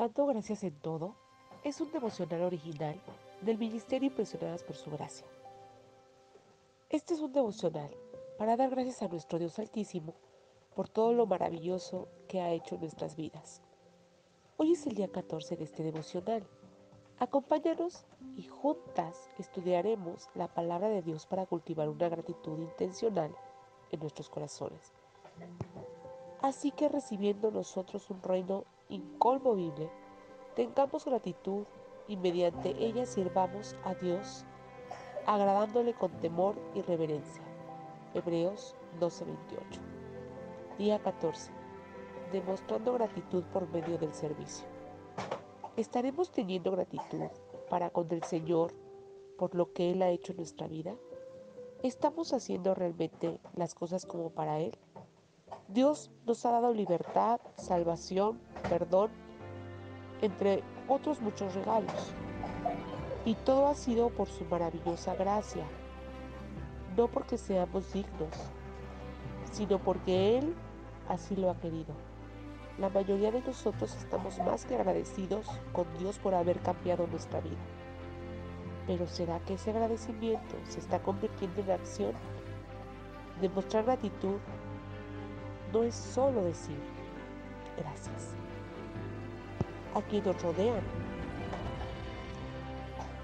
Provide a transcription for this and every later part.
Dando gracias en todo es un devocional original del Ministerio Impresionadas por Su Gracia. Este es un devocional para dar gracias a nuestro Dios Altísimo por todo lo maravilloso que ha hecho en nuestras vidas. Hoy es el día 14 de este devocional. Acompáñanos y juntas estudiaremos la palabra de Dios para cultivar una gratitud intencional en nuestros corazones. Así que recibiendo nosotros un reino inconmovible, tengamos gratitud y mediante ella sirvamos a Dios, agradándole con temor y reverencia. Hebreos 12:28. Día 14. Demostrando gratitud por medio del servicio. ¿Estaremos teniendo gratitud para con el Señor por lo que Él ha hecho en nuestra vida? ¿Estamos haciendo realmente las cosas como para Él? Dios nos ha dado libertad, salvación, perdón, entre otros muchos regalos. Y todo ha sido por su maravillosa gracia, no porque seamos dignos, sino porque Él así lo ha querido. La mayoría de nosotros estamos más que agradecidos con Dios por haber cambiado nuestra vida. Pero ¿será que ese agradecimiento se está convirtiendo en acción? Demostrar gratitud no es solo decir gracias a quienes nos rodean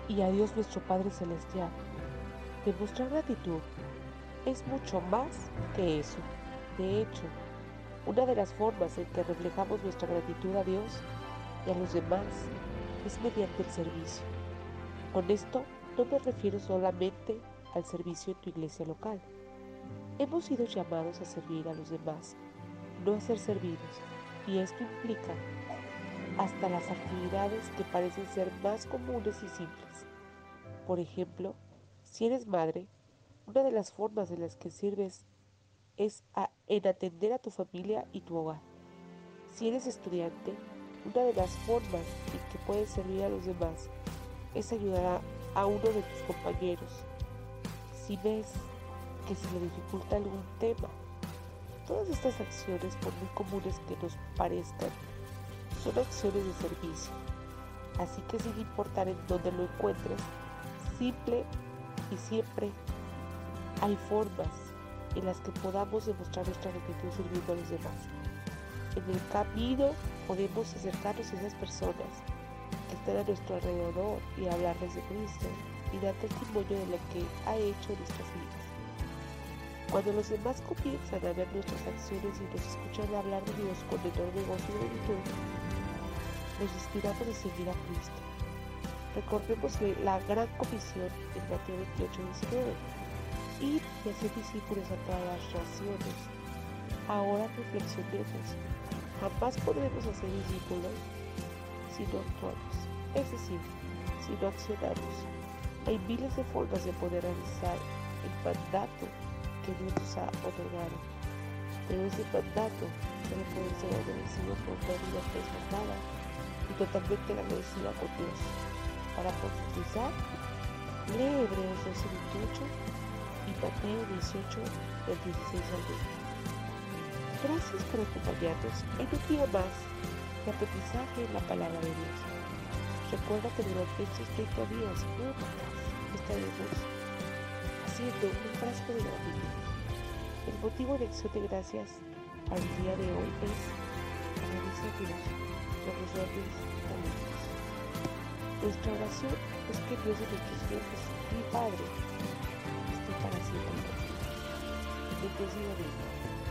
y a Dios nuestro Padre Celestial. Demostrar gratitud es mucho más que eso. De hecho, una de las formas en que reflejamos nuestra gratitud a Dios y a los demás es mediante el servicio. Con esto no me refiero solamente al servicio en tu iglesia local. Hemos sido llamados a servir a los demás, no a ser servidos, y esto implica hasta las actividades que parecen ser más comunes y simples. Por ejemplo, si eres madre, una de las formas en las que sirves es en atender a tu familia y tu hogar. Si eres estudiante, una de las formas en que puedes servir a los demás es ayudar a, a uno de tus compañeros. Si ves que se le dificulta algún tema, todas estas acciones, por muy comunes que nos parezcan, son acciones de servicio. Así que sin importar en dónde lo encuentres, simple y siempre hay formas en las que podamos demostrar nuestra gratitud sirviendo a los demás. En el camino podemos acercarnos a esas personas que están a nuestro alrededor y hablarles de Cristo y dar testimonio de lo que ha hecho en nuestras vidas. Cuando los demás comienzan a ver nuestras acciones y nos escuchan hablar de Dios con enorme gozo y gratitud, nos inspiramos a seguir a Cristo. Recordemos la gran comisión en Mateo 28, 19 ir y hacer discípulos a todas las naciones. Ahora reflexionemos, jamás podremos hacer discípulos si no actuamos, es decir, si no accionamos. Hay miles de formas de poder realizar el mandato que Dios ha otorgado, pero ese mandato debe poder ser agradecido por una vida transformada y totalmente agradecida con Dios. Para profundizar, lee Hebreos 12, y Mateo 18, del 16 al 20. Gracias por acompañarnos en un día más de aprendizaje en la palabra de Dios. Recuerda que durante estos 30 días juntas estaremos haciendo un frasco de gratitud. El motivo de acción de gracias al día de hoy es agradecer a Dios por los dones talentos. Nuestra oración es que Dios de nuestros tiempos, mi Padre, para siempre. Bendecido día.